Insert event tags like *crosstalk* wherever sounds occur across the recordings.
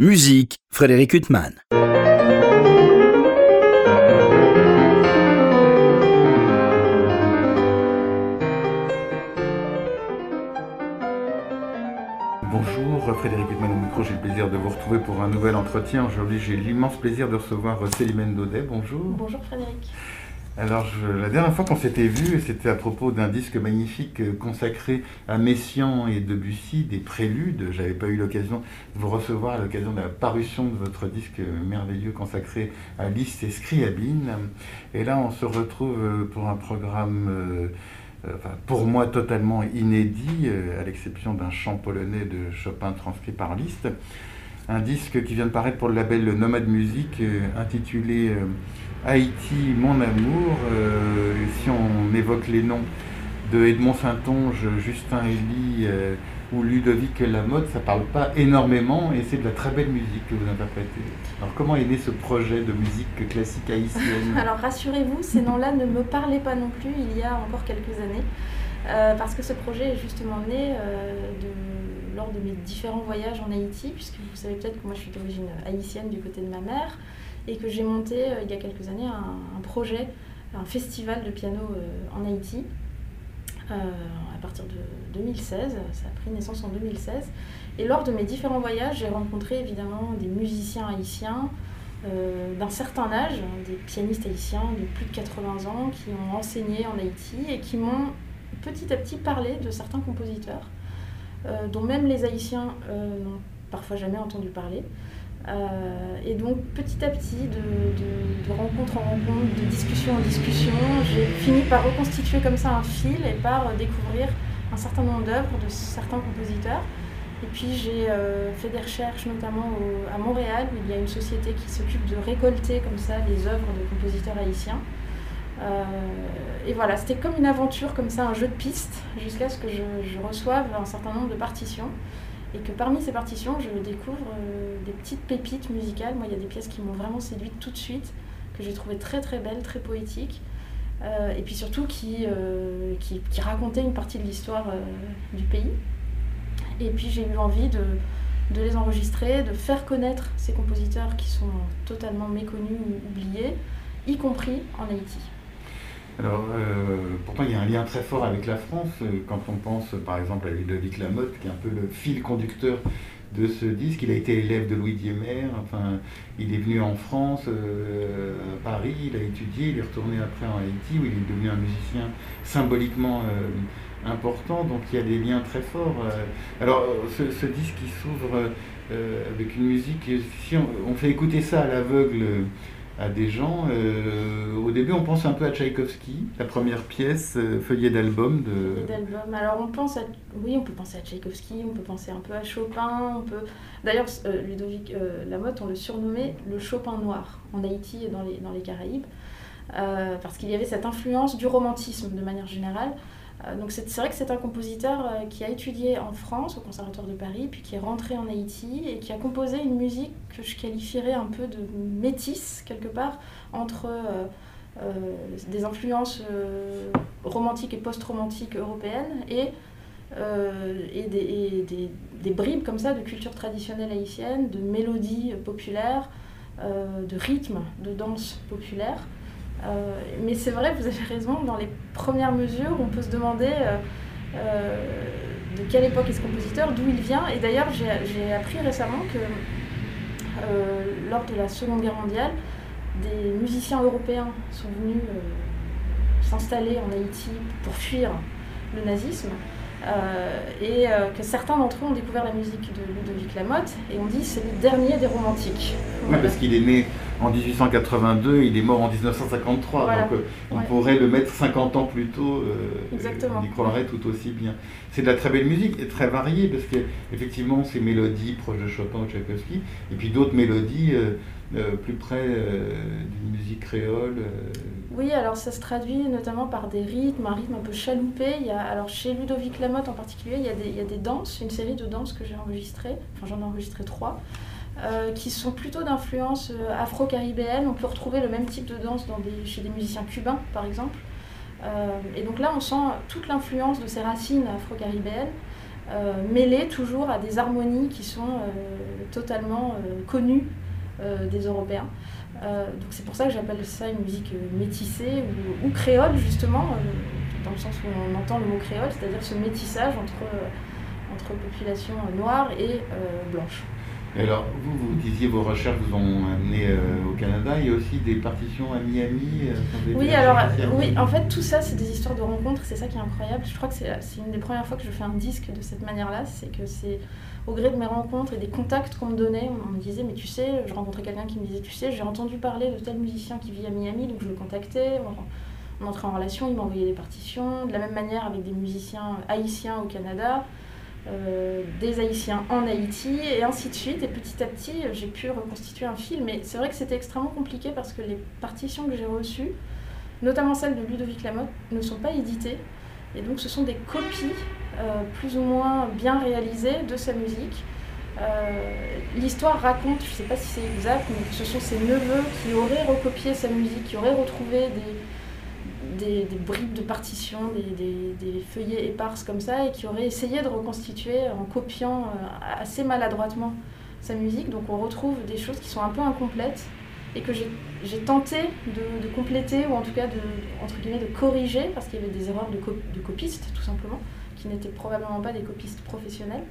Musique, Frédéric Huttman. Bonjour, Frédéric Huttman au micro, j'ai le plaisir de vous retrouver pour un nouvel entretien. Aujourd'hui, j'ai l'immense plaisir de recevoir Célimène Daudet. Bonjour. Bonjour Frédéric. Alors, la dernière fois qu'on s'était vu, c'était à propos d'un disque magnifique euh, consacré à Messiaen et Debussy, des préludes. J'avais pas eu l'occasion de vous recevoir à l'occasion de la parution de votre disque merveilleux consacré à Liszt et Scriabine. Et là, on se retrouve euh, pour un programme, euh, pour moi, totalement inédit, à l'exception d'un chant polonais de Chopin transcrit par Liszt. Un disque qui vient de paraître pour le label Nomade Music, intitulé Haïti, mon amour, euh, si on évoque les noms de Edmond Saint-Onge, Justin Elie euh, ou Ludovic Lamotte, ça parle pas énormément et c'est de la très belle musique que vous interprétez. Alors comment est né ce projet de musique classique haïtienne *laughs* Alors rassurez-vous, ces noms-là ne me parlaient pas non plus il y a encore quelques années, euh, parce que ce projet est justement né lors de mes différents voyages en Haïti, puisque vous savez peut-être que moi je suis d'origine haïtienne du côté de ma mère et que j'ai monté euh, il y a quelques années un, projet, un festival de piano euh, en Haïti. Euh, à partir de 2016, ça a pris naissance en 2016. Et lors de mes différents voyages, j'ai rencontré évidemment des musiciens haïtiens d'un certain âge, des pianistes haïtiens de plus de 80 ans qui ont enseigné en Haïti et qui m'ont petit à petit parlé de certains compositeurs, dont même les Haïtiens n'ont parfois jamais entendu parler. Euh, et donc petit à petit, de, rencontre en rencontre, de discussion en discussion, j'ai fini par reconstituer comme ça un fil et par découvrir un certain nombre d'œuvres de certains compositeurs. Et puis j'ai euh, fait des recherches notamment à Montréal où il y a une société qui s'occupe de récolter comme ça les œuvres de compositeurs haïtiens. Euh, et voilà, c'était comme une aventure, comme ça, un jeu de pistes, jusqu'à ce que je reçoive un certain nombre de partitions et que parmi ces partitions, je découvre euh, des petites pépites musicales. Moi, il y a des pièces qui m'ont vraiment séduite tout de suite, que j'ai trouvées très très belles, très poétiques, euh, et puis surtout qui, euh, qui, qui, racontaient une partie de l'histoire du pays. Et puis j'ai eu envie de, de, les enregistrer, de faire connaître ces compositeurs qui sont totalement méconnus ou oubliés, y compris en Haïti. Alors, euh, pourtant, il y a un lien très fort avec la France. Euh, quand on pense, par exemple, à Ludovic Lamotte, qui est un peu le fil conducteur de ce disque. Il a été élève de Louis Diemer. Enfin, il est venu en France, euh, à Paris, il a étudié, il est retourné après en Haïti, où il est devenu un musicien symboliquement important. Donc, il y a des liens très forts. alors, ce, disque qui s'ouvre avec une musique, si on fait écouter ça à l'aveugle, à des gens. Euh, au début, on pense un peu à Tchaïkovski, la première pièce, euh, feuillet d'album. De... d'album. Alors, on pense à... Oui, on peut penser à Tchaïkovski, on peut penser un peu à Chopin, on peut... D'ailleurs, euh, Ludovic Lamotte, on le surnommait le Chopin noir en Haïti et dans les, dans les Caraïbes, parce qu'il y avait cette influence du romantisme de manière générale. Euh, donc c'est vrai que c'est un compositeur euh, qui a étudié en France au Conservatoire de Paris, puis qui est rentré en Haïti et qui a composé une musique que je qualifierais un peu de métisse quelque part entre euh, des influences romantiques et post-romantiques européennes et, des, bribes comme ça de culture traditionnelle haïtienne, de mélodies populaires, de rythmes, de danse populaire. Euh, mais c'est vrai, vous avez raison, dans les premières mesures, on peut se demander euh, euh, de quelle époque est ce compositeur, d'où il vient. Et d'ailleurs, j'ai appris récemment que lors de la Seconde Guerre mondiale, des musiciens européens sont venus s'installer en Haïti pour fuir le nazisme. Et que certains d'entre eux ont découvert la musique de Ludovic Lamotte et on dit c'est le dernier des romantiques. Parce qu'il est né en 1882, il est mort en 1953, donc euh, on pourrait le mettre 50 ans plus tôt, Exactement. on y croirait tout aussi bien. C'est de la très belle musique et très variée, parce qu'effectivement ces mélodies proches de Chopin ou Tchaïkovski, et puis d'autres mélodies plus près d'une musique créole. Oui, alors ça se traduit notamment par des rythmes, un rythme un peu chaloupé. Il y a, alors chez Ludovic Lamotte en particulier, il y, a des, il y a des danses, une série de danses que j'ai enregistrées, enfin j'en ai enregistré trois, euh, qui sont plutôt d'influence euh, afro-caribéenne. On peut retrouver le même type de danse chez des musiciens cubains, par exemple. Euh, et donc là, on sent toute l'influence de ces racines afro-caribéennes mêlées toujours à des harmonies qui sont totalement connues des Européens. donc c'est pour ça que j'appelle ça une musique métissée ou, créole justement, dans le sens où on entend le mot créole, c'est-à-dire ce métissage entre, entre population noire et alors, vous, vous disiez vos recherches vous ont amené euh, au Canada. Il y a aussi des partitions à Miami. Euh, oui, alors, oui, en fait, tout ça, c'est des histoires de rencontres. C'est ça qui est incroyable. Je crois que c'est une des premières fois que je fais un disque de cette manière-là. C'est que c'est au gré de mes rencontres et des contacts qu'on me donnait. On me disait, mais tu sais, je rencontrais quelqu'un qui me disait, tu sais, j'ai entendu parler de tel musicien qui vit à Miami, donc je le contactais. On, on entrait en relation, il m'envoyait des partitions. De la même manière avec des musiciens haïtiens au Canada. Euh, des Haïtiens en Haïti, et ainsi de suite. Et petit à petit, j'ai pu reconstituer un film. Mais c'est vrai que c'était extrêmement compliqué parce que les partitions que j'ai reçues, notamment celles de Ludovic Lamotte, ne sont pas éditées. Et donc ce sont des copies euh, plus ou moins bien réalisées de sa musique. Euh, l'histoire raconte, je ne sais pas si c'est exact, mais ce sont ses neveux qui auraient recopié sa musique, qui auraient retrouvé des, des, bribes de partition, des, feuillets éparses comme ça, et qui aurait essayé de reconstituer en copiant euh, assez maladroitement sa musique. Donc on retrouve des choses qui sont un peu incomplètes et que j'ai tenté de, compléter ou en tout cas de, entre guillemets, de corriger parce qu'il y avait des erreurs de, de copistes tout simplement, qui n'étaient probablement pas des copistes professionnels.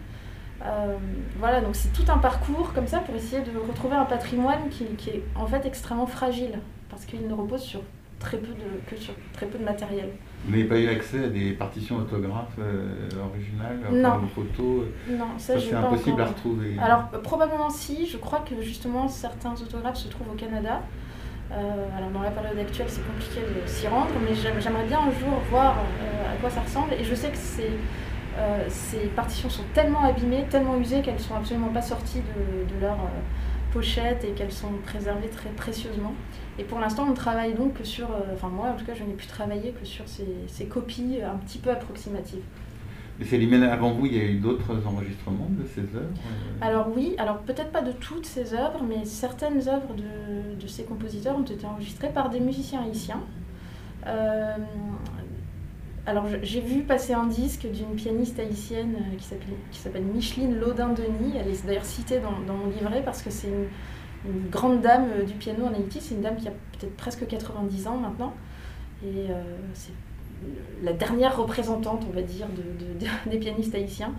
Euh, voilà, donc c'est tout un parcours comme ça pour essayer de retrouver un patrimoine qui, qui est en fait extrêmement fragile parce qu'il ne repose sur très peu de, que sur très peu de matériel. Vous n'avez pas eu accès à des partitions autographes euh, originales, non. vos photos Non, ça, c'est impossible à retrouver. Alors probablement si, je crois que justement certains autographes se trouvent au Canada. Euh, alors dans la période actuelle c'est compliqué de s'y rendre, mais j'aimerais bien un jour voir euh, à quoi ça ressemble. Et je sais que ces, ces partitions sont tellement abîmées, tellement usées qu'elles sont absolument pas sorties de, de leur et qu'elles sont préservées très précieusement. Et pour l'instant, on travaille donc que sur, euh, enfin moi en tout cas, je n'ai pu travailler que sur ces, copies un petit peu approximatives. Mais Célimène, avant vous, il y a eu d'autres enregistrements de ces œuvres euh Alors oui, alors peut-être pas de toutes ces œuvres, mais certaines œuvres de, de ces compositeurs ont été enregistrées par des musiciens haïtiens. Euh, alors j'ai vu passer un disque d'une pianiste haïtienne qui s'appelle Micheline Laudin-Denis. Elle est d'ailleurs citée dans, mon livret parce que c'est une, grande dame euh, du piano en Haïti. C'est une dame qui a peut-être presque 90 ans maintenant. Et euh, c'est la dernière représentante, on va dire, de, *laughs* des pianistes haïtiens.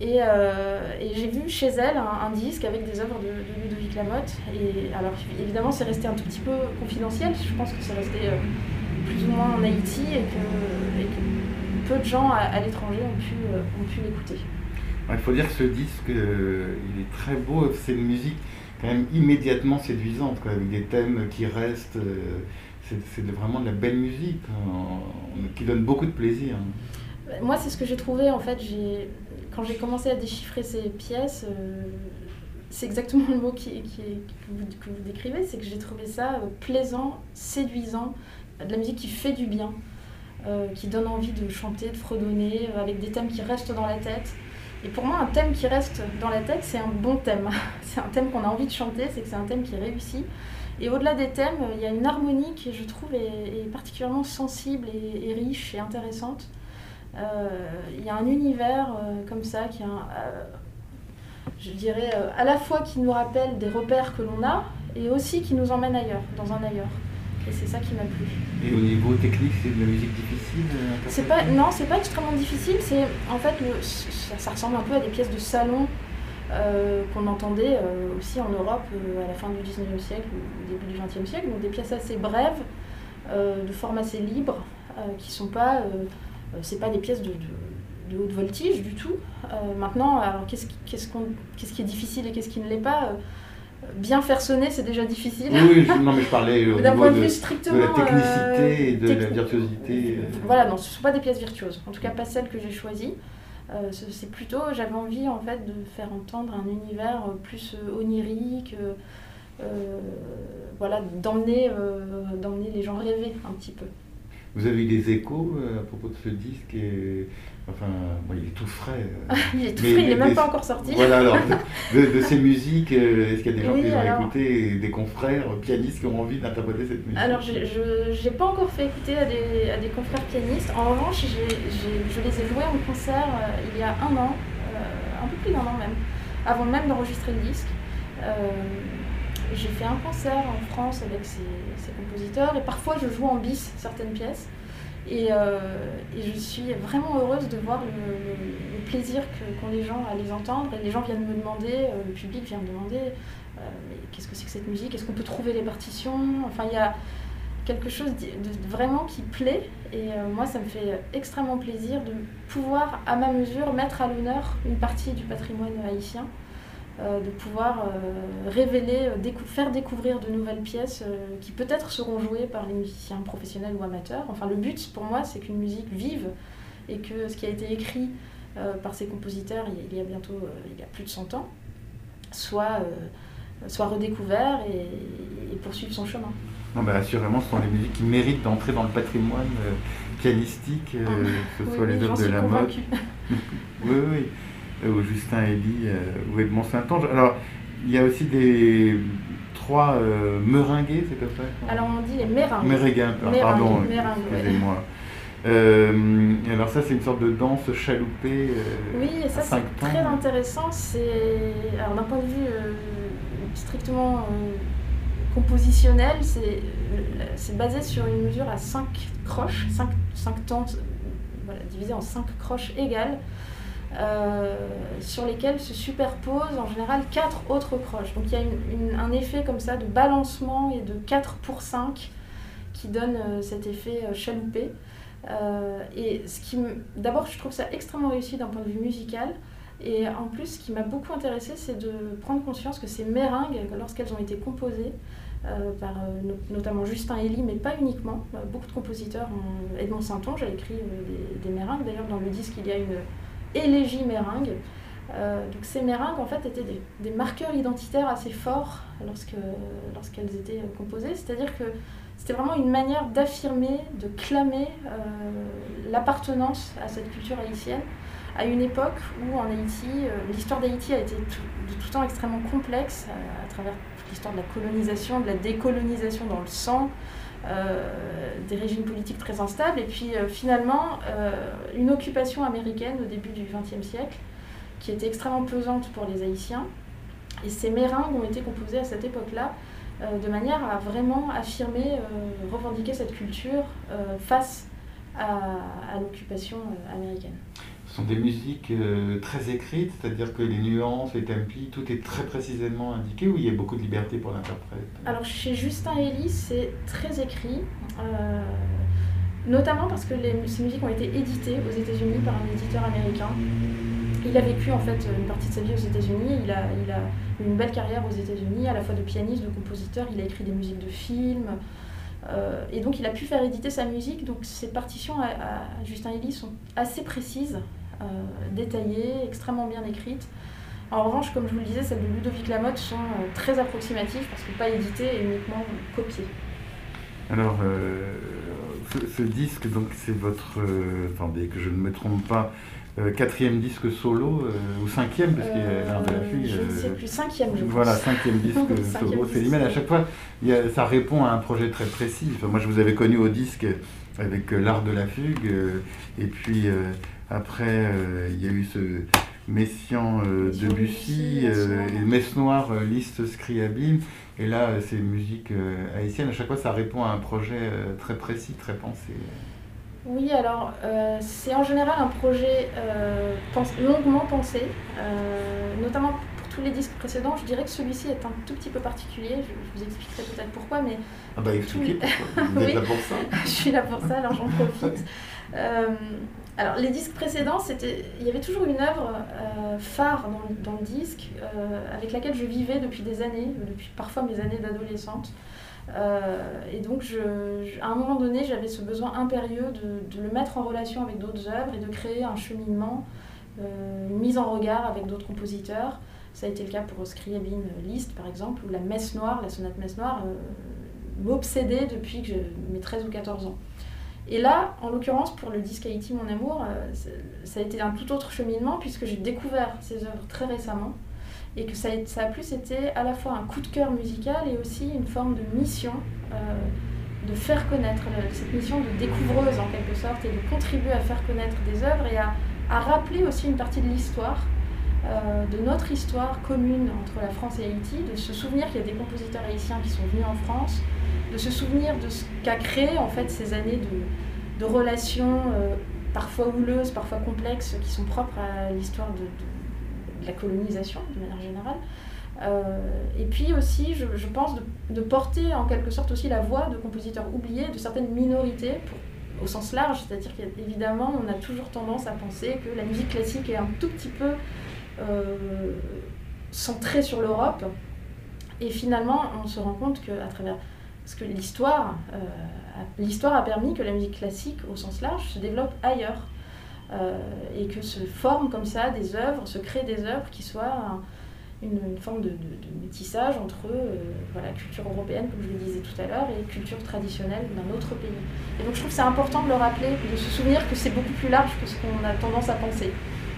Euh, et, j'ai vu chez elle un, disque avec des œuvres de, Ludovic Lamotte. Et alors, évidemment, c'est resté un tout petit peu confidentiel. Je pense que c'est resté plus ou moins en Haïti et que, peu de gens à, l'étranger ont pu, ont pu l'écouter. Il faut dire que ce disque, il est très beau. C'est une musique quand même immédiatement séduisante, quoi, avec des thèmes qui restent. Euh, c'est vraiment de la belle musique, hein, qui donne beaucoup de plaisir. Moi, c'est ce que j'ai trouvé, en fait, quand j'ai commencé à déchiffrer ces pièces, euh, c'est exactement le mot qui, qui que, vous, décrivez, c'est que j'ai trouvé ça euh, plaisant, séduisant, de la musique qui fait du bien, qui donne envie de chanter, de fredonner, avec des thèmes qui restent dans la tête. Et pour moi, un thème qui reste dans la tête, c'est un bon thème. *laughs* c'est un thème qu'on a envie de chanter, c'est que c'est un thème qui réussit. Et au-delà des thèmes, il y a une harmonie qui, je trouve, est, particulièrement sensible et, riche et intéressante. Euh, il y a un univers euh, comme ça qui est, euh, je dirais, à la fois qui nous rappelle des repères que l'on a et aussi qui nous emmène ailleurs, dans un ailleurs. Et c'est ça qui m'a plu. Et au niveau technique, c'est de la musique difficile c'est pas, Non, c'est pas extrêmement difficile. C'est En fait, le, ça, ressemble un peu à des pièces de salon euh, qu'on entendait euh, aussi en Europe euh, à la fin du 19e siècle ou au début du 20e siècle. Donc des pièces assez brèves, de forme assez libre, qui sont pas. c'est pas des pièces de, de, haute voltige du tout. maintenant, alors qu'est-ce, qu'est-ce, qu'on, qu'est-ce qui est difficile et qu'est-ce qui ne l'est pas bien faire sonner, c'est déjà difficile. Oui, non, mais je parlais au niveau de, strictement, de la technicité et de la virtuosité. Voilà, non, ce ne sont pas des pièces virtuoses. En tout cas, pas celles que j'ai choisies. Euh, c'est plutôt, j'avais envie en fait de faire entendre un univers plus euh, onirique, euh, voilà, d'emmener, d'emmener les gens rêver un petit peu. Vous avez eu des échos à propos de ce disque et Enfin, il est tout frais. il est tout frais, il n'est même pas encore sorti. Voilà, alors, de, ces *laughs* musiques, est-ce qu'il y a des gens qui ont écouté, des confrères pianistes qui ont envie d'interpréter cette musique? Alors, je n'ai pas encore fait écouter à des, à des confrères pianistes. En revanche, je les ai joués en concert il y a un an plus d'un an même, avant même d'enregistrer le disque. j'ai fait un concert en France avec ces, compositeurs et parfois je joue en bis certaines pièces. Et, je suis vraiment heureuse de voir le, plaisir qu'ont les gens à les entendre. Et les gens viennent me demander, le public vient me demander qu'est-ce que c'est que cette musique? Est-ce qu'on peut trouver les partitions? Enfin, il y a quelque chose de, vraiment qui plaît. Et euh, moi, ça me fait extrêmement plaisir de pouvoir, à ma mesure, mettre à l'honneur une partie du patrimoine haïtien, euh, de pouvoir euh, révéler, faire découvrir de nouvelles pièces qui peut-être seront jouées par les musiciens professionnels ou amateurs. Enfin, le but pour moi, c'est qu'une musique vive et que ce qui a été écrit par ces compositeurs il y a bientôt il y a plus de 100 ans soit, soit redécouvert et, et poursuive son chemin. Non, bah, assurément, ce sont les musiques qui méritent d'entrer dans le patrimoine euh, pianistique, euh, ah, que ce soit les œuvres de la mode. *laughs* oui, oui. Euh, ou Justin Elie, ou Edmond Saint-Ange. Alors, il y a aussi des trois meringués, c'est comme ça Alors, on dit les méringues. Méringuins, pardon, excusez-moi. alors ça, c'est une sorte de danse chaloupée. oui, et ça c'est très intéressant. C'est alors d'un point de vue strictement compositionnel, c'est basé sur une mesure à 5 croches, 5, 5 temps voilà, divisé en 5 croches égales, euh, sur lesquelles se superposent en général 4 autres croches. Donc il y a un effet comme ça de balancement et de 4 pour 5 qui donne euh, cet effet euh, chaloupé. et ce qui d'abord je trouve ça extrêmement réussi d'un point de vue musical. Et en plus, ce qui m'a beaucoup intéressé, c'est de prendre conscience que ces meringues, lorsqu'elles ont été composées, euh, par euh, notamment Justin Elie, mais pas uniquement. Euh, beaucoup de compositeurs, Edmond Saint-Onge a écrit des, des, meringues. D'ailleurs, dans le disque, il y a une élégie meringue. donc ces meringues, en fait, étaient des, marqueurs identitaires assez forts lorsqu'elles étaient composées. C'est-à-dire que c'était vraiment une manière d'affirmer, de clamer l'appartenance à cette culture haïtienne à une époque où en Haïti, l'histoire d'Haïti a été de tout temps extrêmement complexe à travers l'histoire de la colonisation, de la décolonisation dans le sang, euh, des régimes politiques très instables, et puis euh, finalement euh, une occupation américaine au début du XXe siècle qui était extrêmement pesante pour les Haïtiens. Et ces meringues ont été composées à cette époque-là de manière à vraiment affirmer, revendiquer cette culture face à l'occupation américaine sont des musiques euh, très écrites, c'est-à-dire que les nuances, les tempi, tout est très précisément indiqué ou il y a beaucoup de liberté pour l'interprète Alors chez Justin Elie, c'est très écrit, euh, notamment parce que ces musiques ont été éditées aux États-Unis par un éditeur américain. Il a vécu en fait une partie de sa vie aux États-Unis, il a, a une belle carrière aux États-Unis, à la fois de pianiste, de compositeur, il a écrit des musiques de films. Euh, et donc il a pu faire éditer sa musique, donc ses partitions à, à Justin Elie sont assez précises, euh, détaillées, extrêmement bien écrites. En revanche, comme je vous le disais, celles de Ludovic Lamotte sont euh, très approximatives parce que pas éditées et uniquement copiées. Alors, euh, ce, disque, donc c'est votre, attendez que je ne me trompe pas, quatrième disque solo ou cinquième parce qu'il y a l'art de la fugue. Je ne sais plus, cinquième je pense. Voilà, cinquième disque *laughs* solo, Célimène. À chaque fois, ça répond à un projet très précis. moi, je vous avais connu au disque avec l'art de la fugue et puis après, euh, il y a eu ce Messian euh, Debussy, euh, et Messe Noire, Liste Scriabine. Et là, c'est musique haïtienne. À chaque fois, ça répond à un projet très précis, très pensé. Oui, alors c'est en général un projet longuement pensé, notamment pour tous les disques précédents. Je dirais que celui-ci est un tout petit peu particulier. Je, vous expliquerai peut-être pourquoi, mais. Ah bah expliquez pourquoi. *laughs* Vous êtes là pour ça. *laughs* je suis là pour ça, alors j'en profite. *laughs* Alors, les disques précédents, il y avait toujours une œuvre euh, phare dans, le disque euh, avec laquelle je vivais depuis des années, depuis parfois mes années d'adolescente. Euh, et donc, à un moment donné, j'avais ce besoin impérieux de, le mettre en relation avec d'autres œuvres et de créer un cheminement, une mise en regard avec d'autres compositeurs. Ça a été le cas pour Scriabin Liszt, par exemple, ou la Messe Noire, la sonate Messe Noire, m'obsédait depuis que mes 13 ou 14 ans. Et là, en l'occurrence, pour le disque Haïti, mon amour, euh, ça a été un tout autre cheminement puisque j'ai découvert ces œuvres très récemment et que ça a, plus été à la fois un coup de cœur musical et aussi une forme de mission euh, de faire connaître, cette mission de découvreuse en quelque sorte et de contribuer à faire connaître des œuvres et à, à rappeler aussi une partie de l'histoire de notre histoire commune entre la France et Haïti, de se souvenir qu'il y a des compositeurs haïtiens qui sont venus en France, de se souvenir de ce qu'a créé en fait ces années de, relations parfois houleuses, parfois complexes, qui sont propres à l'histoire de, la colonisation de manière générale. Euh, et puis aussi, je, pense, de, porter en quelque sorte aussi la voix de compositeurs oubliés, de certaines minorités, au sens large, c'est-à-dire qu'évidemment, on a toujours tendance à penser que la musique classique est un tout petit peu euh, centrée sur l'Europe. Et finalement, on se rend compte qu'à travers parce que l'histoire, euh, l'histoire a permis que la musique classique, au sens large, se développe ailleurs. et que se forment comme ça des œuvres, se créent des œuvres qui soient une, forme de, métissage entre euh, voilà, culture européenne, comme je le disais tout à l'heure, et culture traditionnelle d'un autre pays. Et donc je trouve que c'est important de le rappeler, de se souvenir que c'est beaucoup plus large que ce qu'on a tendance à penser.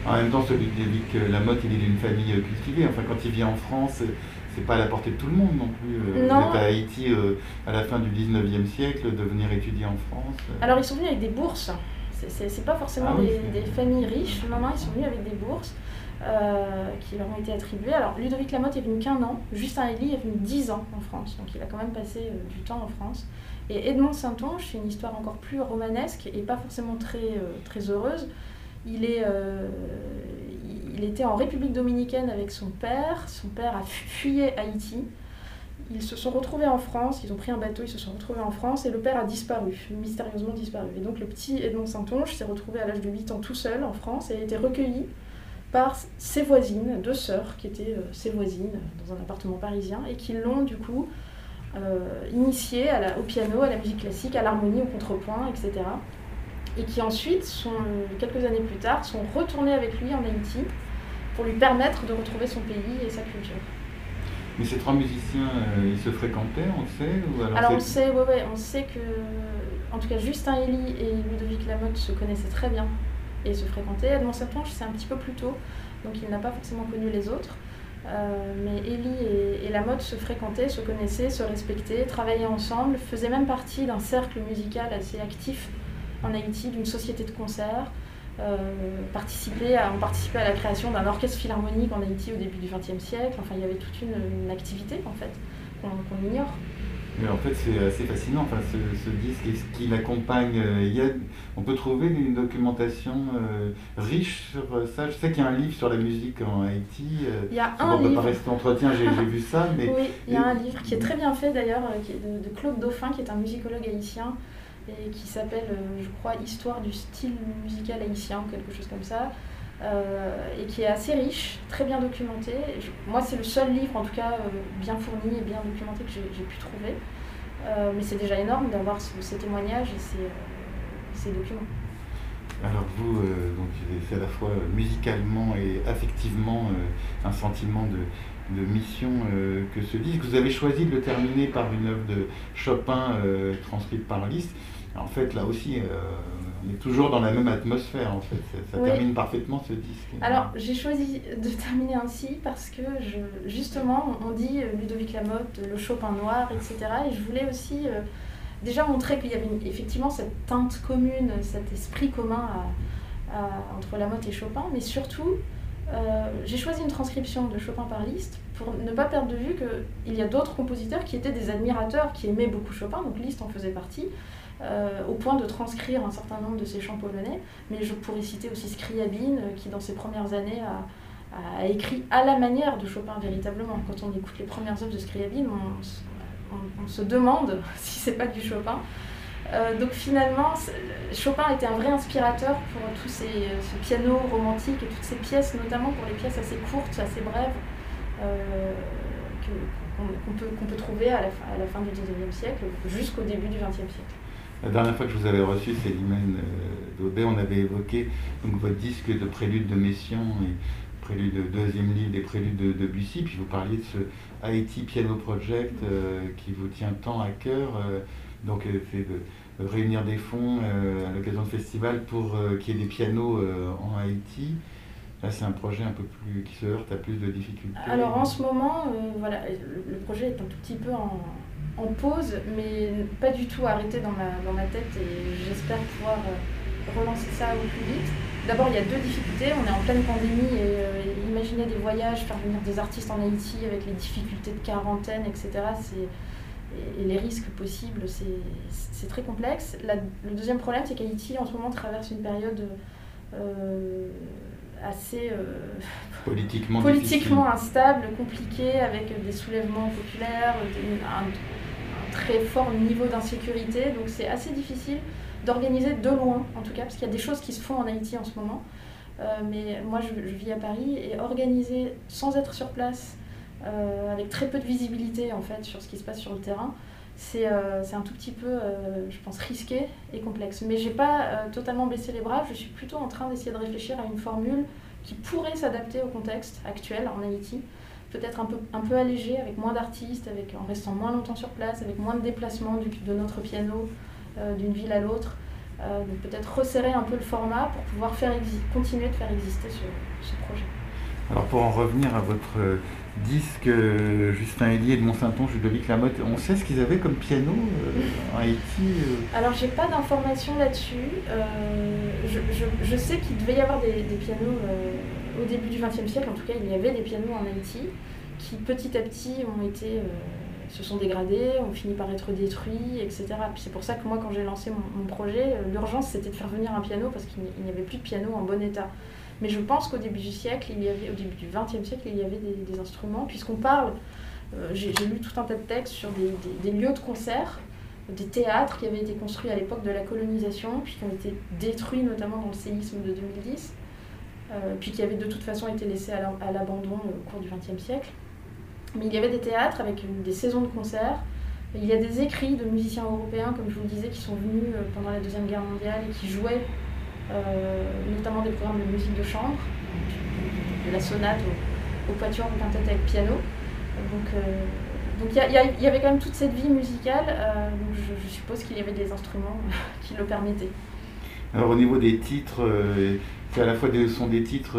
En même temps, celui que Lamotte, il est d'une famille euh, cultivée. Enfin, quand il vient en France, c'est pas à la portée de tout le monde non plus. Euh, non. à Haïti à la fin du 19e siècle de venir étudier en France. Alors, ils sont venus avec des bourses. C'est pas forcément ah des, des, familles riches. Non, non, ils sont venus avec des bourses. Euh, qui leur ont été attribués. Alors Ludovic Lamotte est venu qu'un an, Justin Elie est venu dix ans en France, donc il a quand même passé euh, du temps en France. Et Edmond Saint-Onge, c'est une histoire encore plus romanesque et pas forcément très, euh, très heureuse. Il, est, il était en République dominicaine avec son père, son père a fuyé Haïti. Ils se sont retrouvés en France, ils ont pris un bateau, ils se sont retrouvés en France et le père a disparu, mystérieusement disparu. Et donc le petit Edmond Saint-Onge s'est retrouvé à l'âge de 8 ans tout seul en France et a été recueilli par ses voisines, deux sœurs qui étaient euh, ses voisines dans un appartement parisien et qui l'ont du coup euh, initié au piano, à la musique classique, à l'harmonie, au contrepoint, etc. Et qui ensuite, sont, quelques années plus tard, sont retournés avec lui en Haïti pour lui permettre de retrouver son pays et sa culture. Mais ces trois musiciens, euh, ils se fréquentaient, on le sait ou alors, alors on sait, ouais, ouais, on sait que, en tout cas, Justin Elie et Ludovic Lamotte se connaissaient très bien et se fréquenter. Edmond Serponge, c'est un petit peu plus tôt, donc il n'a pas forcément connu les autres. Euh, mais Ellie et, et Lamotte se fréquentaient, se connaissaient, se respectaient, travaillaient ensemble, faisaient même partie d'un cercle musical assez actif en Haïti, d'une société de concert. Euh, participer à, on participait à la création d'un orchestre philharmonique en Haïti au début du XXe siècle. Enfin, il y avait toute une, activité en fait qu'on ignore. Mais en fait, c'est assez fascinant, enfin, ce, disque et ce qui l'accompagne. Euh, on peut trouver une documentation euh, riche sur euh, ça. Je sais qu'il y a un livre sur la musique en Haïti. il y a un livre. On ne pas rester entretien, j'ai vu ça. *laughs* Mais... Oui, il y a un livre qui est très bien fait d'ailleurs, de, de, Claude Dauphin, qui est un musicologue haïtien, et qui s'appelle, je crois, Histoire du style musical haïtien, quelque chose comme ça. et qui est assez riche, très bien documenté. moi, c'est le seul livre, en tout cas, bien fourni et bien documenté que j'ai pu trouver. Euh, mais c'est déjà énorme d'avoir ces témoignages et ces, euh, documents. Alors vous, euh, c'est à la fois musicalement et affectivement un sentiment de, mission que ce disque. Vous avez choisi de le terminer par une œuvre de Chopin transcrite par Liszt. En fait, là aussi, on est toujours dans la même atmosphère en fait. Ça, termine parfaitement ce disque. Alors j'ai choisi de terminer ainsi parce que je, justement on dit euh, Ludovic Lamotte, le Chopin noir, etc. Et je voulais aussi euh, déjà montrer qu'il y avait effectivement cette teinte commune, cet esprit commun entre Lamotte et Chopin, mais surtout euh, j'ai choisi une transcription de Chopin par Liszt pour ne pas perdre de vue qu'il y a d'autres compositeurs qui étaient des admirateurs, qui aimaient beaucoup Chopin, donc Liszt en faisait partie. Euh, au point de transcrire un certain nombre de ces chants polonais. Mais je pourrais citer aussi Scriabine, euh, qui dans ses premières années a, écrit à la manière de Chopin véritablement. Quand on écoute les premières œuvres de Scriabine, on, se demande *laughs* si c'est pas du Chopin. Euh, donc finalement, Chopin était un vrai inspirateur pour tous ces, ce piano romantique et toutes ces pièces, notamment pour les pièces assez courtes, assez brèves, qu'on peut, peut, trouver à la, à la fin du XIXe siècle jusqu'au début du XXe siècle. La dernière fois que je vous avais reçu, Célimène euh, Daubet, on avait évoqué donc, votre disque de prélude de Messiaen et prélude de deuxième livre des préludes de, Bussy, puis vous parliez de ce Haïti Piano Project euh, qui vous tient tant à cœur. Euh, donc c'est de, réunir des fonds à l'occasion de festival pour qu'il y ait des pianos en Haïti. Là, c'est un projet un peu plus qui se heurte à plus de difficultés. Alors en ce moment, voilà, le projet est un tout petit peu en, en pause, mais pas du tout arrêté dans ma, dans ma tête et j'espère pouvoir euh, relancer ça au plus vite. D'abord, il y a deux difficultés. On est en pleine pandémie et euh, imaginer des voyages, faire venir des artistes en Haïti avec les difficultés de quarantaine, etc. Et, les risques possibles, c'est très complexe. le deuxième problème, c'est qu'Haïti, en ce moment, traverse une période euh, assez politiquement, politiquement instable, compliquée, avec des soulèvements populaires, un, un très fort niveau d'insécurité. Donc c'est assez difficile d'organiser de loin, en tout cas, parce qu'il y a des choses qui se font en Haïti en ce moment. Euh, mais moi, je, vis à Paris et organiser sans être sur place, euh, avec très peu de visibilité en fait sur ce qui se passe sur le terrain, c'est euh, un tout petit peu, je pense, risqué et complexe. Mais j'ai pas totalement baissé les bras, je suis plutôt en train d'essayer de réfléchir à une formule qui pourrait s'adapter au contexte actuel en Haïti peut-être un peu, un peu allégé, avec moins d'artistes, avec, en restant moins longtemps sur place, avec moins de déplacements de notre piano euh, d'une ville à l'autre. Euh, peut-être resserrer un peu le format pour pouvoir faire continuer de faire exister ce, projet. Alors pour en revenir à votre euh, disque Justin Elie et de Monsainton, Ludovic Lamotte, on sait ce qu'ils avaient comme piano en Haïti Alors j'ai pas d'informations là-dessus. je, sais qu'il devait y avoir des, pianos au début du XXe siècle, en tout cas il y avait des pianos en Haïti qui petit à petit ont été se sont dégradés, ont fini par être détruits, etc. C'est pour ça que moi, quand j'ai lancé mon, projet, euh, l'urgence c'était de faire venir un piano parce qu'il n'y avait plus de piano en bon état. Mais je pense qu'au début du siècle, il y avait, au début du XXe siècle, il y avait des, instruments, puisqu'on parle, euh, j'ai lu tout un tas de textes sur des, lieux de concert, des théâtres qui avaient été construits à l'époque de la colonisation, puis qui ont été détruits notamment dans le séisme de 2010, euh, puis qui avaient de toute façon été laissés à l'abandon au cours du XXe siècle. Mais il y avait des théâtres avec des saisons de concerts. Il y a des écrits de musiciens européens, comme je vous le disais, qui sont venus euh, pendant la Deuxième Guerre mondiale et qui jouaient euh, notamment des programmes de musique de chambre, de la sonate au, au quatuor ou quintette avec piano. Donc, euh, donc il y, avait quand même toute cette vie musicale, donc je, suppose qu'il y avait des instruments *laughs* qui le permettaient. Alors au niveau des titres, c'est à la fois des, sont des titres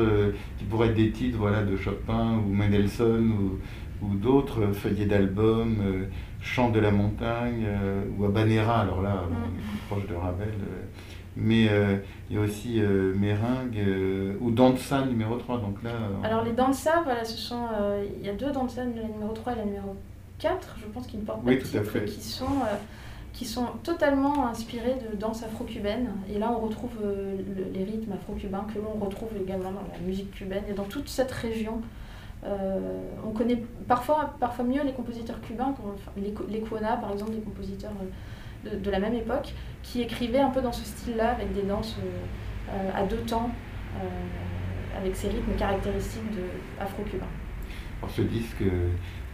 qui pourraient être des titres voilà, de Chopin ou Mendelssohn ou, ou d'autres feuillets d'albums, euh, Chants de la montagne euh, ou Habanera, alors là, mm. proche de Ravel. Euh, mais il y a aussi Meringue ou Dansa numéro 3. Donc là, alors les Dansa, voilà, ce sont, il y a deux Dansa, la numéro 3 et la numéro 4, je pense, qui ne portent pas oui, tout à fait. qui sont qui sont totalement inspirés de danse afro-cubaine. Et là, on retrouve les rythmes afro-cubains que l'on retrouve également dans la musique cubaine et dans toute cette région euh, on connaît parfois, parfois mieux les compositeurs cubains, les, les par exemple, des compositeurs euh, de, la même époque, qui écrivaient un peu dans ce style-là, avec des danses euh, à deux temps, avec ces rythmes caractéristiques de afro-cubains. Ce disque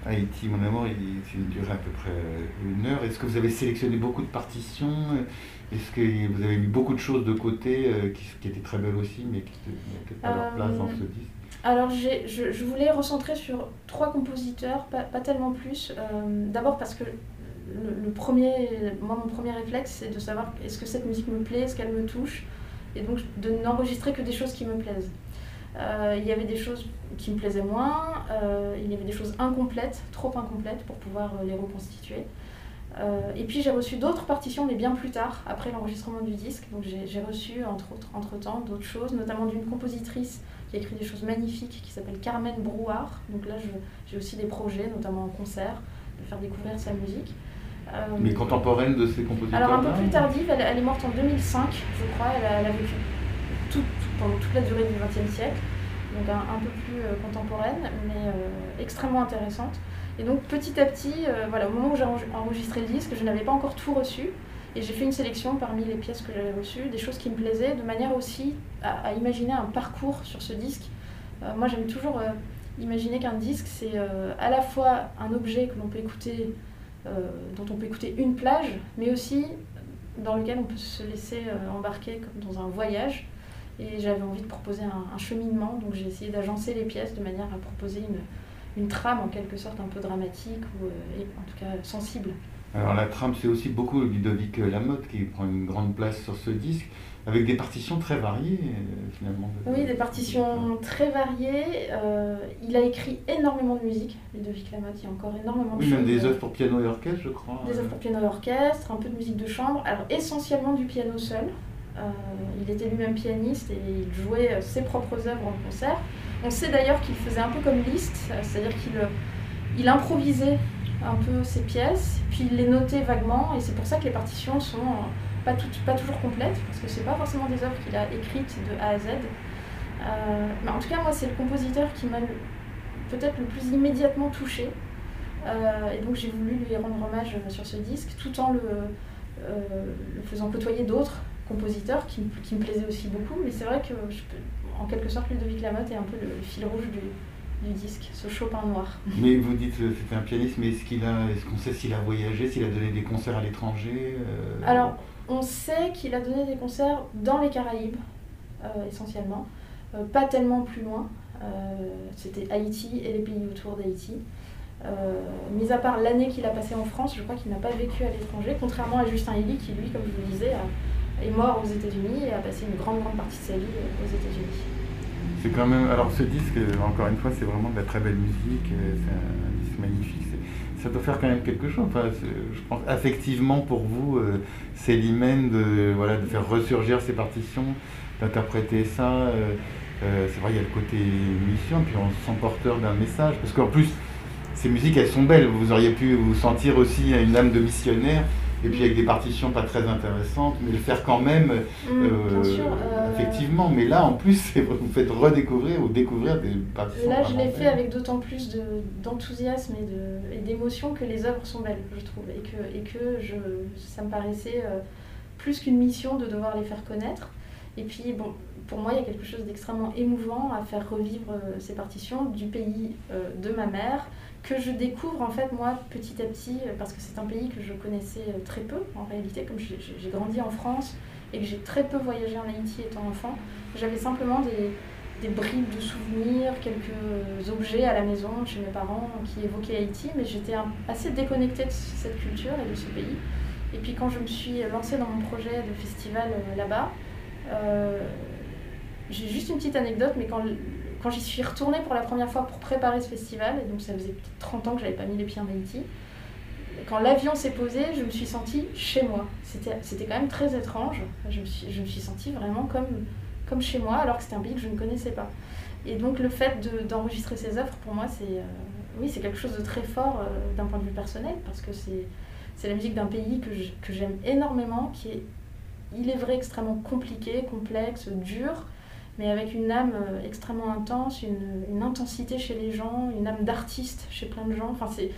Haïti, mon amour, il, une durée à peu près une heure. Est-ce que vous avez sélectionné beaucoup de partitions? Est-ce que vous avez mis beaucoup de choses de côté qui, étaient très belles aussi, mais qui n'étaient pas leur place dans ce disque? alors je, je, voulais recentrer sur trois compositeurs, pas, pas tellement plus. Euh, d'abord parce que le, premier, moi mon premier réflexe c'est de savoir est-ce que cette musique me plaît, est-ce qu'elle me touche, et donc de n'enregistrer que des choses qui me plaisent. Euh, il y avait des choses qui me plaisaient moins, euh, il y avait des choses incomplètes, trop incomplètes pour pouvoir les reconstituer. et puis j'ai reçu d'autres partitions, mais bien plus tard, après l'enregistrement du disque. Donc j'ai reçu entre autres, entre temps, d'autres choses, notamment d'une compositrice qui a écrit des choses magnifiques, qui s'appelle Carmen Brouard. Donc là, j'ai aussi des projets, notamment en concert, de faire découvrir sa musique. Euh, Mais contemporaine de ces compositeurs Alors un peu plus tardive, elle, est morte en 2005, je crois. Elle a, vécu pendant toute la durée du XXe siècle, donc un, peu plus euh, contemporaine, mais euh, extrêmement intéressante. Et donc petit à petit, voilà, au moment où j'ai enregistré le disque, je n'avais pas encore tout reçu. Et j'ai fait une sélection parmi les pièces que j'avais reçues, des choses qui me plaisaient, de manière aussi à, imaginer un parcours sur ce disque. Euh, moi, j'aime toujours euh, imaginer qu'un disque, c'est euh, à la fois un objet que l'on peut écouter, dont on peut écouter une plage, mais aussi dans lequel on peut se laisser embarquer comme dans un voyage. Et j'avais envie de proposer un, cheminement, donc j'ai essayé d'agencer les pièces de manière à proposer une, une, trame en quelque sorte un peu dramatique ou en tout cas sensible. Alors la trame, c'est aussi beaucoup Ludovic Lamotte qui prend une grande place sur ce disque, avec des partitions très variées euh, finalement. Oui, des partitions très variées. Euh, il a écrit énormément de musique, Ludovic Lamotte, il y a encore énormément de oui, même des œuvres pour piano et orchestre, je crois. Des œuvres pour piano et orchestre, un peu de musique de chambre, alors essentiellement du piano seul. Il était lui-même pianiste et il jouait ses propres œuvres en concert. On sait d'ailleurs qu'il faisait un peu comme Liszt, c'est-à-dire qu'il il improvisait un peu ses pièces, puis il les notait vaguement, et c'est pour ça que les partitions sont pas, pas toujours complètes, parce que c'est pas forcément des œuvres qu'il a écrites de A à Z. Euh, en tout cas, moi, c'est le compositeur qui m'a peut-être le plus immédiatement touché. Euh, et donc j'ai voulu lui rendre hommage sur ce disque, tout en euh, le faisant côtoyer d'autres compositeurs qui, qui, me plaisaient aussi beaucoup. Mais c'est vrai que, je en quelque sorte, Ludovic Lamotte est un peu le fil rouge du, du disque, ce Chopin noir. *laughs* Mais vous dites que c'était un pianiste, mais est-ce qu'il a, est-ce qu'on sait s'il a voyagé, s'il a donné des concerts à l'étranger euh, Alors, on sait qu'il a donné des concerts dans les Caraïbes, euh, essentiellement, euh, pas tellement plus loin. c'était Haïti et les pays autour d'Haïti. mis à part l'année qu'il a passée en France, je crois qu'il n'a pas vécu à l'étranger, contrairement à Justin Hilly qui, lui, comme je vous le disais, est mort aux États-Unis et a passé une grande, grande partie de sa vie aux États-Unis. C'est quand même. Alors, ce disque, encore une fois, c'est vraiment de la très belle musique. Euh, c'est un disque magnifique. Ça doit faire quand même quelque chose. Enfin, je pense affectivement pour vous, euh, Célimène, de, voilà, de faire ressurgir ces partitions, d'interpréter ça. Euh, c'est vrai, il y a le côté mission, puis on se sent porteur d'un message. Parce qu'en plus, ces musiques, elles sont belles. Vous auriez pu vous sentir aussi une âme de missionnaire et puis avec des partitions pas très intéressantes, mais le faire quand même, mm, euh, euh, effectivement. Mais là, en plus, vous faites redécouvrir ou découvrir des partitions. Là, je l'ai fait avec d'autant plus d'enthousiasme et d'émotion que les œuvres sont belles, je trouve, et que, et que je, ça me paraissait euh, plus qu'une mission de devoir les faire connaître. Et puis, bon, pour moi, il y a quelque chose d'extrêmement émouvant à faire revivre ces partitions du pays de ma mère, que je découvre en fait moi petit à petit euh, parce que c'est un pays que je connaissais euh, très peu en réalité comme j'ai grandi en France et que j'ai très peu voyagé en Haïti étant enfant j'avais simplement des, des, bribes de souvenirs quelques objets à la maison chez mes parents qui évoquaient Haïti mais j'étais assez déconnectée de cette culture et de ce pays. Et puis quand je me suis lancée dans mon projet de festival euh, là-bas j'ai juste une petite anecdote mais quand quand j'y suis retournée pour la première fois pour préparer ce festival, et donc ça faisait peut-être 30 ans que j'avais pas mis les pieds en Haïti, quand l'avion s'est posé, je me suis sentie chez moi. C'était quand même très étrange. Je me suis, je me suis sentie vraiment comme, comme chez moi, alors que c'était un pays que je ne connaissais pas. Et donc le fait d'enregistrer ces œuvres, pour moi, c'est euh, oui, quelque chose de très fort euh, d'un point de vue personnel, parce que c'est la musique d'un pays que j'aime énormément, qui est, il est vrai, extrêmement compliqué, complexe, dur, mais avec une âme euh, extrêmement intense, une, une intensité chez les gens, une âme d'artiste chez plein de gens. Enfin, c'est...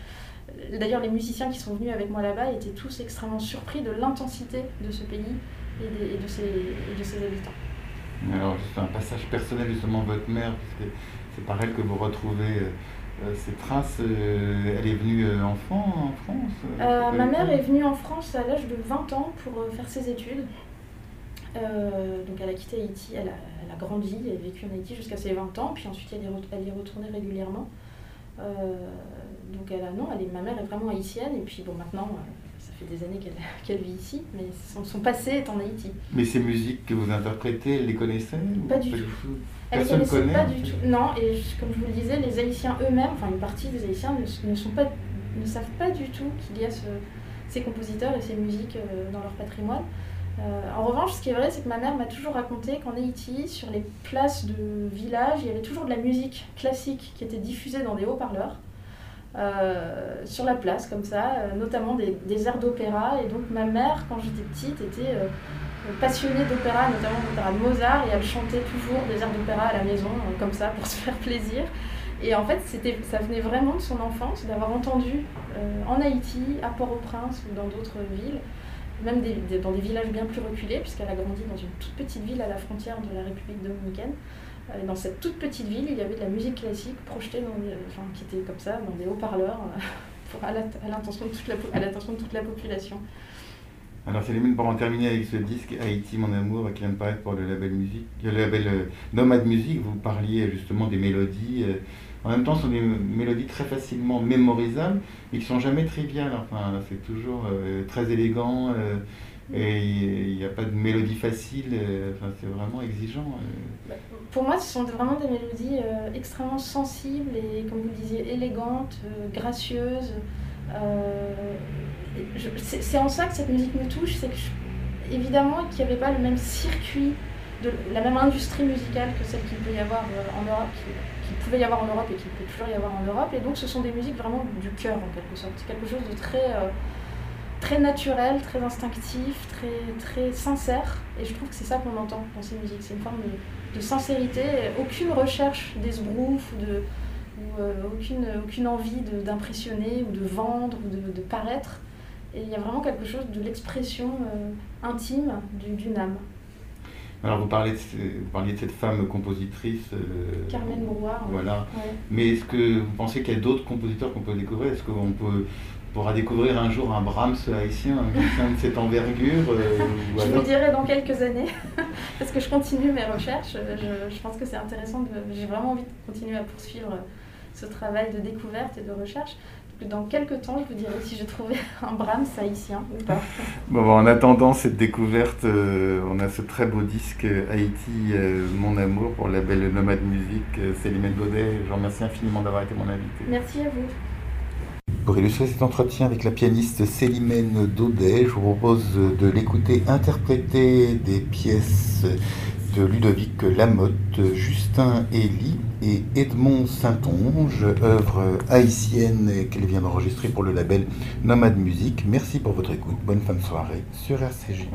D'ailleurs, les musiciens qui sont venus avec moi là-bas étaient tous extrêmement surpris de l'intensité de ce pays et, de, ses, et de ses habitants. Alors, c'est un passage personnel, justement, votre mère, parce que c'est par elle que vous retrouvez euh, ces traces. Euh, elle est venue enfant en France Ma mère est venue en France à l'âge de 20 ans pour faire ses études. Euh, donc elle a quitté Haïti, elle a, grandi, elle a vécu en Haïti jusqu'à ses 20 ans, puis ensuite elle y, est retournée régulièrement. Euh, donc elle a, non, elle est, ma mère est vraiment haïtienne, et puis bon maintenant, euh, ça fait des années qu'elle *laughs* vit ici, mais son, passé est en Haïti. Mais ces musiques que vous interprétez, elle les connaissait Pas du tout. Elle ne connaissait pas du tout. Non, et comme je vous le disais, les Haïtiens eux-mêmes, enfin une partie des Haïtiens ne, sont pas, ne savent pas du tout qu'il y a ces compositeurs et ces musiques dans leur patrimoine. Euh, en revanche, ce qui est vrai, c'est que ma mère m'a toujours raconté qu'en Haïti, sur les places de village, il y avait toujours de la musique classique qui était diffusée dans des haut-parleurs. Euh, sur la place, comme ça, euh, notamment des, airs d'opéra. Et donc ma mère, quand j'étais petite, était passionnée d'opéra, notamment d'opéra de Mozart, et elle chantait toujours des airs d'opéra à la maison, comme ça, pour *laughs* se faire plaisir. Et en fait, ça venait vraiment de son enfance, d'avoir entendu en Haïti, à Port-au-Prince ou dans d'autres villes, même dans des villages bien plus reculés, puisqu'elle a grandi dans une toute petite ville à la frontière de la République dominicaine. Euh, dans cette toute petite ville, il y avait de la musique classique projetée dans enfin, qui était comme ça, dans des haut-parleurs, euh, *laughs* à l'attention de, toute la, de toute la population. Alors Céline, pour en terminer avec ce disque, Haïti mon amour, qui vient de paraître pour le label musique, label euh, Nomad Music, vous parliez justement des mélodies. En même temps, ce sont des mélodies très facilement mémorisables, mais qui sont jamais triviales. Enfin, c'est toujours euh, très élégant. Euh, et il n'y a pas de mélodie facile, euh, enfin, c'est vraiment exigeant. Bah, pour moi, ce sont vraiment des mélodies extrêmement sensibles et, comme vous le disiez, élégantes, gracieuses. c'est en ça que cette musique me touche, c'est que évidemment qu'il n'y avait pas le même circuit, de, la même industrie musicale que celle qu'il peut y avoir en Europe, pouvait y avoir en Europe et qu'il peut toujours y avoir en Europe. Et donc ce sont des musiques vraiment du cœur en quelque sorte. C'est quelque chose de très, très naturel, très instinctif, très, très sincère. Et je trouve que c'est ça qu'on entend dans ces musiques. C'est une forme de, sincérité, aucune recherche d'esbrouf ou, de, ou aucune, aucune envie d'impressionner ou de vendre ou de, paraître. Et il y a vraiment quelque chose de l'expression intime d'une âme. Alors vous parlez de, vous parliez de cette femme compositrice. Carmen Brouard. Voilà. Mais est-ce que vous pensez qu'il y a d'autres compositeurs qu'on peut découvrir? Est-ce qu'on peut pourra découvrir un jour un Brahms haïtien, un de cette envergure *laughs* Je vous dirai dans quelques années, *laughs* parce que je continue mes recherches. Je, je pense que c'est intéressant. J'ai vraiment envie de continuer à poursuivre ce travail de découverte et de recherche dans quelques temps, je vous dirai si j'ai trouvé *laughs* un Brahms haïtien ou pas. Bon, en attendant cette découverte, euh, on a ce très beau disque euh, Haïti, euh, mon amour, pour la belle nomade musique, Célimène Baudet. Je vous remercie infiniment d'avoir été mon invité. Merci à vous. Pour illustrer cet entretien avec la pianiste Célimène Daudet, je vous propose de l'écouter interpréter des pièces Ludovic Lamotte, Justin Elie et Edmond Saint-Onge, œuvre haïtienne qu'elle vient d'enregistrer pour le label Nomade Music. Merci pour votre écoute. Bonne fin de soirée sur RCG.